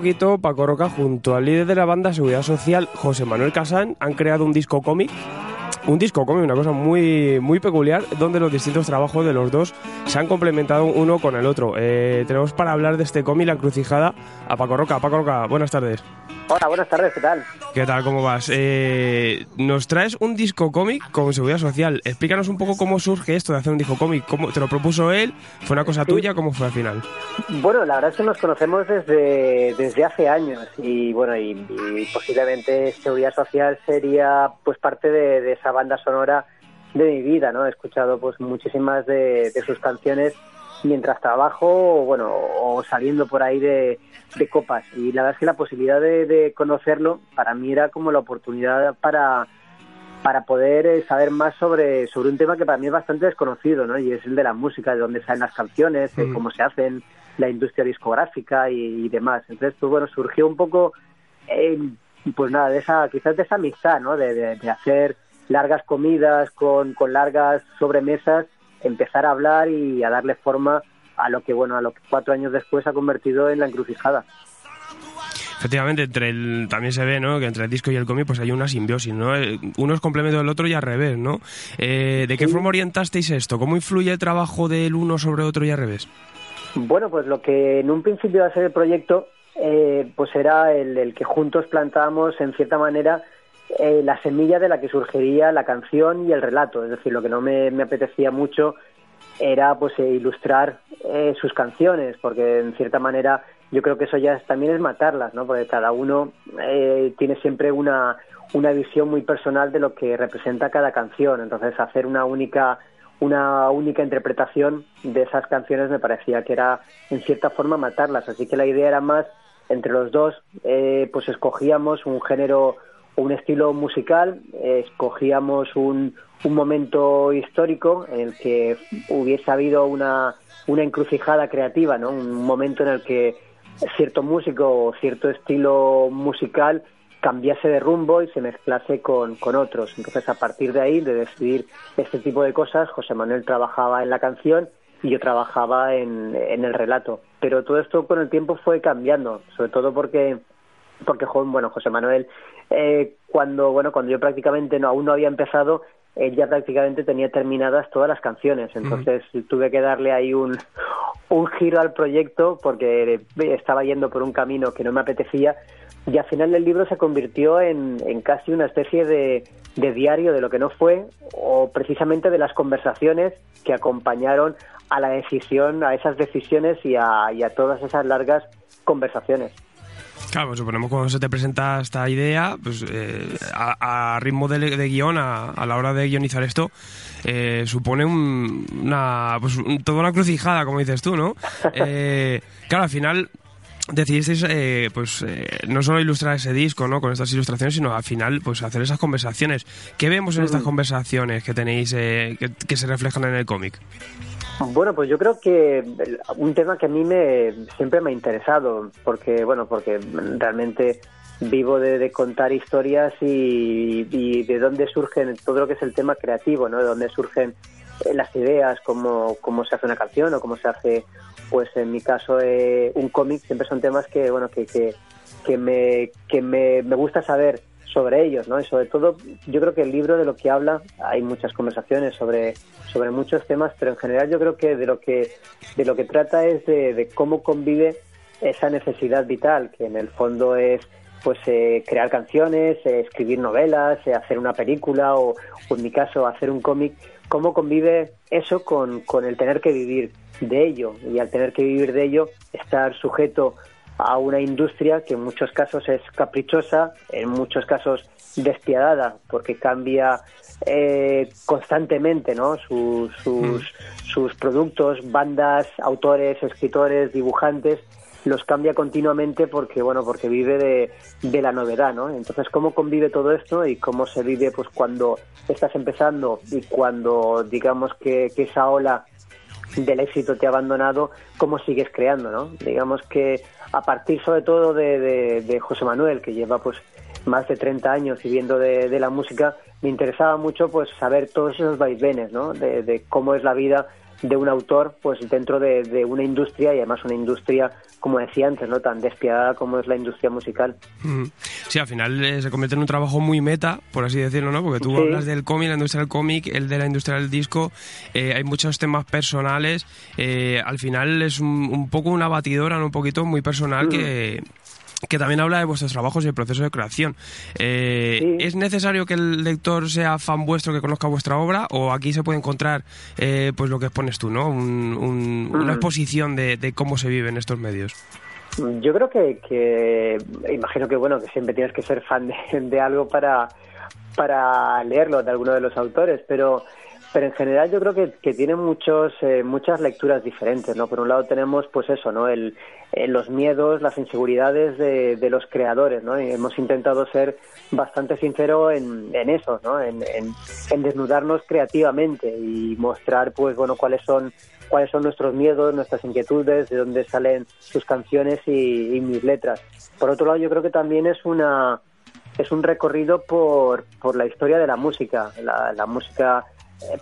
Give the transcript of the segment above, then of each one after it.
poquito Paco Roca junto al líder de la banda Seguridad Social, José Manuel Casán, han creado un disco cómic un disco cómic, una cosa muy, muy peculiar, donde los distintos trabajos de los dos se han complementado uno con el otro. Eh, tenemos para hablar de este cómic La Crucijada a Paco Roca. Paco Roca, buenas tardes. Hola, buenas tardes, ¿qué tal? ¿Qué tal? ¿Cómo vas? Eh, nos traes un disco cómic con seguridad social. Explícanos un poco cómo surge esto de hacer un disco cómic. ¿Cómo, ¿Te lo propuso él? ¿Fue una cosa tuya? ¿Cómo fue al final? Bueno, la verdad es que nos conocemos desde, desde hace años y bueno, y, posiblemente seguridad social sería pues parte de, esa banda sonora de mi vida, ¿no? He escuchado pues muchísimas de, de sus canciones mientras trabajo bueno, o saliendo por ahí de, copas. Y la verdad es que la posibilidad de, conocerlo para mí era como la oportunidad para, para poder eh, saber más sobre, sobre un tema que para mí es bastante desconocido, ¿no? Y es el de la música, de dónde salen las canciones, mm. cómo se hacen, la industria discográfica y, demás. Entonces, pues bueno, surgió un poco, pues nada, de esa, quizás de esa amistad, ¿no? De, de hacer largas comidas con, con largas sobremesas empezar a hablar y a darle forma a lo que, bueno, a lo que cuatro años después ha convertido en la encrucijada. Efectivamente, entre el, también se ve ¿no? que entre el disco y el cómic pues hay una simbiosis, ¿no? Eh, uno es complemento del otro y al revés, ¿no? Eh, ¿De qué forma orientasteis esto? ¿Cómo influye el trabajo del uno sobre otro y al revés? Bueno, pues lo que en un principio iba a ser el proyecto, eh, pues era el, el, que juntos plantábamos en cierta manera eh, la semilla de la que surgiría la canción y el relato. Es decir, lo que no me, apetecía mucho era pues eh, ilustrar eh, sus canciones, porque en cierta manera yo creo que eso ya también es matarlas, ¿no? Porque cada uno tiene siempre una, una visión muy personal de lo que representa cada canción. Entonces hacer una única una única interpretación de esas canciones me parecía que era en cierta forma matarlas. Así que la idea era más entre los dos, pues escogíamos un género un estilo musical, escogíamos un, un momento histórico en el que hubiese habido una, una encrucijada creativa, ¿no? un momento en el que cierto músico o cierto estilo musical cambiase de rumbo y se mezclase con, con, otros. Entonces, a partir de ahí, de decidir este tipo de cosas, José Manuel trabajaba en la canción y yo trabajaba en, en el relato. Pero todo esto con el tiempo fue cambiando, sobre todo porque porque bueno José Manuel eh, cuando bueno cuando yo prácticamente no aún no había empezado él ya prácticamente tenía terminadas todas las canciones. Entonces tuve que darle ahí un un giro al proyecto porque estaba yendo por un camino que no me apetecía. Y al final el libro se convirtió en, en casi una especie de, de diario de lo que no fue o precisamente de las conversaciones que acompañaron a la decisión, a esas decisiones y a, y a todas esas largas conversaciones. Claro, pues suponemos cuando se te presenta esta idea, pues eh, a, ritmo de, guion, a, la hora de guionizar esto, eh, supone una, pues, toda una crucijada, como dices tú, ¿no? Eh, claro, al final decidisteis pues no solo ilustrar ese disco no con estas ilustraciones sino al final pues hacer esas conversaciones ¿qué vemos en estas mm. conversaciones que tenéis que, se reflejan en el cómic? Bueno, pues yo creo que un tema que a mí me siempre me ha interesado, porque bueno, porque realmente vivo de, contar historias y, de dónde surgen todo lo que es el tema creativo, ¿no? De dónde surgen eh, las ideas, cómo, cómo se hace una canción o cómo se hace, pues en mi caso, eh, un cómic. Siempre son temas que, bueno, que, que, que me, que me, me gusta saber sobre ellos, ¿no? Y sobre todo, yo creo que el libro de lo que habla, hay muchas conversaciones sobre, sobre muchos temas, pero en general yo creo que de lo que, de lo que trata es de, cómo convive esa necesidad vital, que en el fondo es pues eh, crear canciones, eh, escribir novelas, eh, hacer una película o, o, en mi caso hacer un cómic, cómo convive eso con, con el tener que vivir de ello y al tener que vivir de ello estar sujeto a una industria que en muchos casos es caprichosa, en muchos casos despiadada, porque cambia eh, constantemente ¿no? sus, sus, mm. sus productos, bandas, autores, escritores, dibujantes, los cambia continuamente porque bueno porque vive de, de, la novedad no entonces cómo convive todo esto y cómo se vive pues cuando estás empezando y cuando digamos que, que esa ola del éxito te ha abandonado, cómo sigues creando, ¿no? Digamos que a partir sobre todo de, de, José Manuel, que lleva pues más de 30 años viviendo de, de la música, me interesaba mucho pues saber todos esos vaivenes, ¿no? De, de cómo es la vida de un autor pues dentro de, de, una industria y además una industria como decía antes no tan despiadada como es la industria musical. Sí al final eh, se convierte en un trabajo muy meta por así decirlo no porque tú hablas del cómic la industria del cómic el de la industria del disco eh, hay muchos temas personales eh, al final es un, un, poco una batidora ¿no? un poquito muy personal mm. que que también habla de vuestros trabajos y el proceso de creación. Eh, ¿Es necesario que el lector sea fan vuestro, que conozca vuestra obra, o aquí se puede encontrar eh, pues lo que expones tú, ¿no? Una mm. exposición de, cómo se vive en estos medios. Yo creo que, imagino que bueno que siempre tienes que ser fan de, de algo para para leerlo de alguno de los autores, pero pero en general yo creo que, tiene muchos, eh, muchas lecturas diferentes, ¿no? Por un lado tenemos, pues eso, ¿no? El, eh, los miedos, las inseguridades de, de, los creadores, ¿no? Y hemos intentado ser bastante sinceros en, en eso, ¿no? En, en, desnudarnos creativamente y mostrar, pues, bueno, cuáles son cuáles son nuestros miedos, nuestras inquietudes, de dónde salen sus canciones y, y mis letras. Por otro lado, yo creo que también es una es un recorrido por, por la historia de la música, la, la música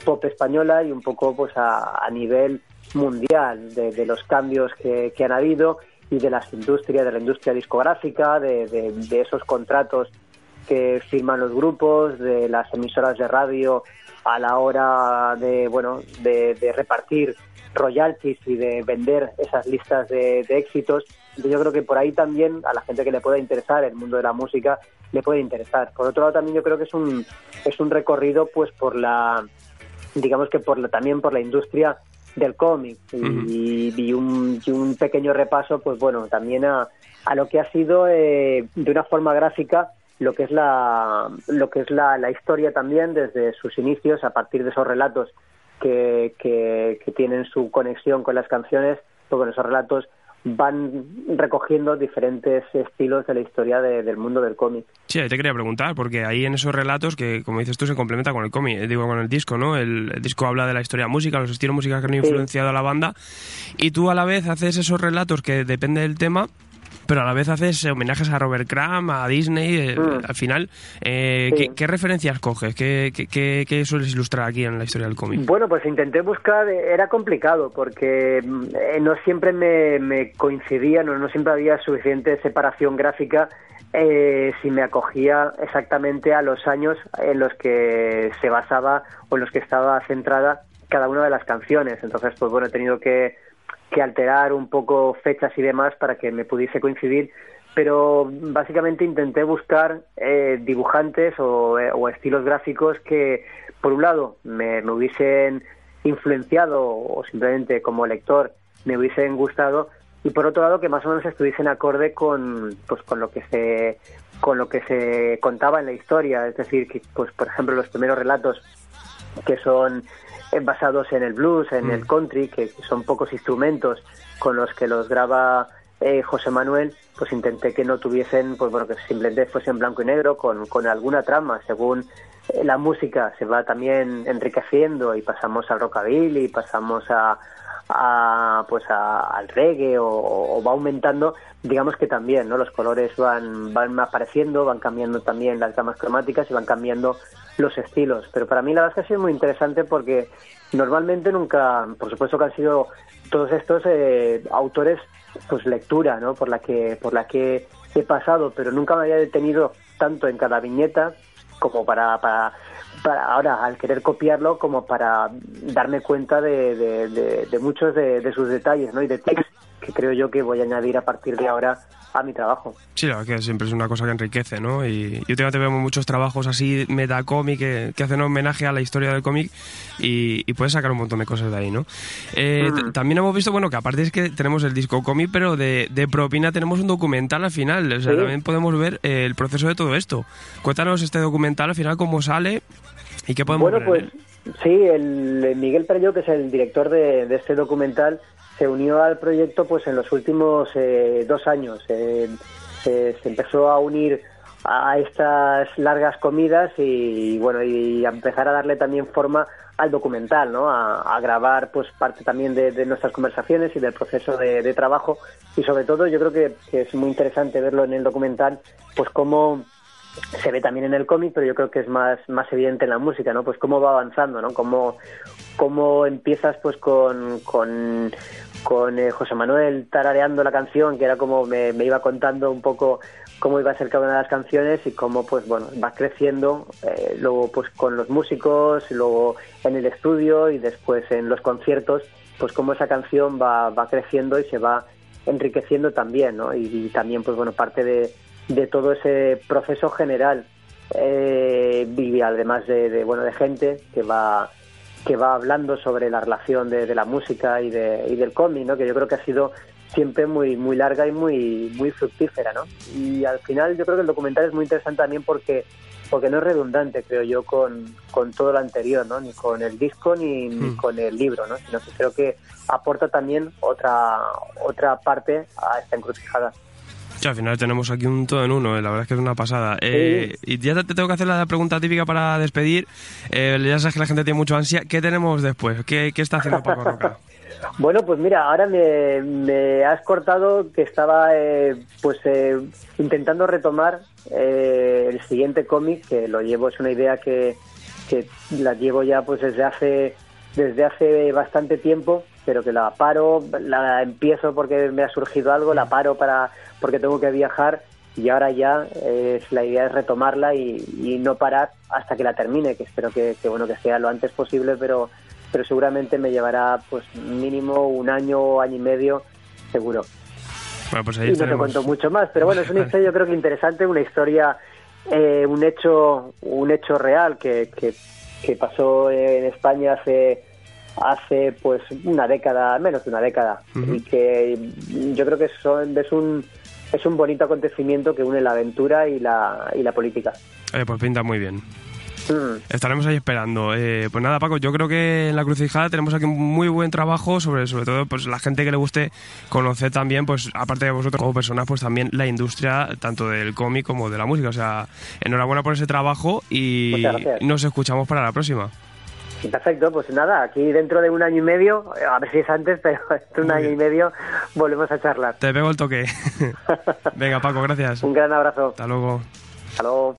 pop española y un poco pues a, nivel mundial de, los cambios que, han habido y de las industrias, de la industria discográfica, de, esos contratos que firman los grupos, de las emisoras de radio a la hora de bueno de, de repartir royalties y de vender esas listas de, de éxitos. Yo creo que por ahí también a la gente que le pueda interesar el mundo de la música le puede interesar. Por otro lado también yo creo que es un es un recorrido pues por la digamos que por también por la industria del cómic. Y, y, un, y, un, pequeño repaso, pues bueno, también a, a lo que ha sido eh, de una forma gráfica lo que es la lo que es la, la, historia también desde sus inicios a partir de esos relatos que, que, que tienen su conexión con las canciones, pues bueno, esos relatos van recogiendo diferentes estilos de la historia de, del mundo del cómic. Sí, ahí te quería preguntar, porque ahí en esos relatos que, como dices tú, se complementa con el cómic, digo, con el disco, ¿no? El, el, disco habla de la historia música, los estilos musicales que han influenciado sí. a la banda, y tú a la vez haces esos relatos que depende del tema, pero a la vez haces homenajes a Robert Crumb, a Disney, eh, mm. al final, eh, sí. ¿qué, ¿qué, referencias coges? ¿Qué, ¿Qué, qué, sueles ilustrar aquí en la historia del cómic? Bueno, pues intenté buscar, era complicado, porque eh, no siempre me, me coincidía, no, no siempre había suficiente separación gráfica eh, si me acogía exactamente a los años en los que se basaba o en los que estaba centrada cada una de las canciones. Entonces, pues bueno, he tenido que que alterar un poco fechas y demás para que me pudiese coincidir, pero básicamente intenté buscar eh, dibujantes o, eh, o, estilos gráficos que, por un lado, me, me, hubiesen influenciado o simplemente como lector me hubiesen gustado y por otro lado que más o menos estuviesen acorde con pues con lo que se con lo que se contaba en la historia. Es decir que pues por ejemplo los primeros relatos que son basados en el blues, en mm. el country, que, son pocos instrumentos con los que los graba eh, José Manuel, pues intenté que no tuviesen, pues bueno, que simplemente fuesen blanco y negro con, con alguna trama, según la música se va también enriqueciendo y pasamos al rockabilly, pasamos a, a pues a, al reggae o, o, va aumentando digamos que también no los colores van van apareciendo van cambiando también las gamas cromáticas y van cambiando los estilos. Pero para mí la verdad es que ha sido muy interesante porque normalmente nunca, por supuesto que han sido todos estos eh, autores, pues lectura, ¿no? Por la que por la que he pasado, pero nunca me había detenido tanto en cada viñeta como para, para, para ahora al querer copiarlo como para darme cuenta de, de, de, de muchos de, sus detalles, ¿no? Y de tics que creo yo que voy a añadir a partir de ahora a mi trabajo. Sí, la verdad que siempre es una cosa que enriquece, ¿no? Y, últimamente vemos muchos trabajos así metacómic que, que hacen homenaje a la historia del cómic y, y, puedes sacar un montón de cosas de ahí, ¿no? Eh, mm. También hemos visto, bueno, que aparte es que tenemos el disco cómic, pero de, de, propina tenemos un documental al final, o sea, ¿Sí? también podemos ver eh, el proceso de todo esto. Cuéntanos este documental al final, cómo sale y qué podemos bueno, ver. Pues, sí, el Miguel Perello, que es el director de, de este documental, se unió al proyecto pues en los últimos eh, dos años. Eh, se, empezó a unir a estas largas comidas y, bueno y a empezar a darle también forma al documental, ¿no? A, grabar pues parte también de, nuestras conversaciones y del proceso de, trabajo y sobre todo yo creo que, es muy interesante verlo en el documental pues cómo se ve también en el cómic, pero yo creo que es más, más evidente en la música, ¿no? Pues cómo va avanzando, ¿no? Cómo, cómo empiezas pues con, con eh, José Manuel tarareando la canción, que era como me, iba contando un poco cómo iba a ser cada una de las canciones y cómo pues bueno va creciendo eh, luego pues con los músicos luego en el estudio y después en los conciertos pues cómo esa canción va, va creciendo y se va enriqueciendo también ¿no? y, y también pues bueno parte de, de todo ese proceso general eh, además de, de, bueno de gente que va que va hablando sobre la relación de, de la música y, de, y del cómic, ¿no? que yo creo que ha sido siempre muy muy larga y muy muy fructífera, ¿no? Y al final yo creo que el documental es muy interesante también porque porque no es redundante, creo yo, con, con todo lo anterior, ¿no? Ni con el disco ni, ni con el libro, ¿no? Sino que creo que aporta también otra otra parte a esta encrucijada. Sí, al final tenemos aquí un todo en uno, eh, la verdad es que es una pasada. Eh, y ya te tengo que hacer la pregunta típica para despedir. Eh, ya sabes que la gente tiene mucho ansia. ¿Qué tenemos después? ¿Qué, qué está haciendo Paco Roca? Bueno, pues mira, ahora me, me has cortado que estaba eh, pues eh, intentando retomar eh, el siguiente cómic, que lo llevo, es una idea que, que la llevo ya pues desde hace desde hace bastante tiempo, pero que la paro, la empiezo porque me ha surgido algo, la paro para porque tengo que viajar y ahora ya eh, la idea es retomarla y, y, no parar hasta que la termine, que espero que, que bueno que sea lo antes posible, pero pero seguramente me llevará pues mínimo un año, año y medio, seguro. Bueno, pues ahí y no te cuento mucho más, pero bueno, es una historia yo creo que interesante, una historia, eh, un hecho, un hecho real que, que, que, pasó en España hace hace pues una década, menos de una década, uh -huh. y que yo creo que son, es un es un bonito acontecimiento que une la aventura y la, y la política. Eh, pues pinta muy bien. Estaremos ahí esperando. Eh, pues nada, Paco, yo creo que en la crucijada tenemos aquí un muy buen trabajo sobre, sobre todo, pues la gente que le guste conocer también, pues aparte de vosotros como personas, pues también la industria tanto del cómic como de la música. O sea, enhorabuena por ese trabajo y nos escuchamos para la próxima. Perfecto, pues nada, aquí dentro de un año y medio, a ver si es antes, pero en un año y medio volvemos a charlar. Te pego el toque. Venga, Paco, gracias. Un gran abrazo. Hasta luego. Hasta luego.